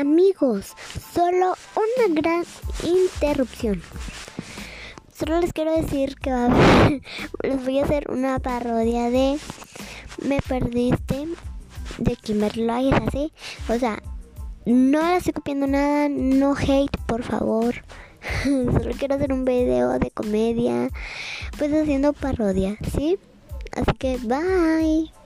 Amigos, solo una gran interrupción. Solo les quiero decir que va a haber, les voy a hacer una parodia de Me perdiste de Kimberly así. O sea, no la estoy copiando nada, no hate, por favor. Solo quiero hacer un video de comedia, pues haciendo parodia, ¿sí? Así que bye.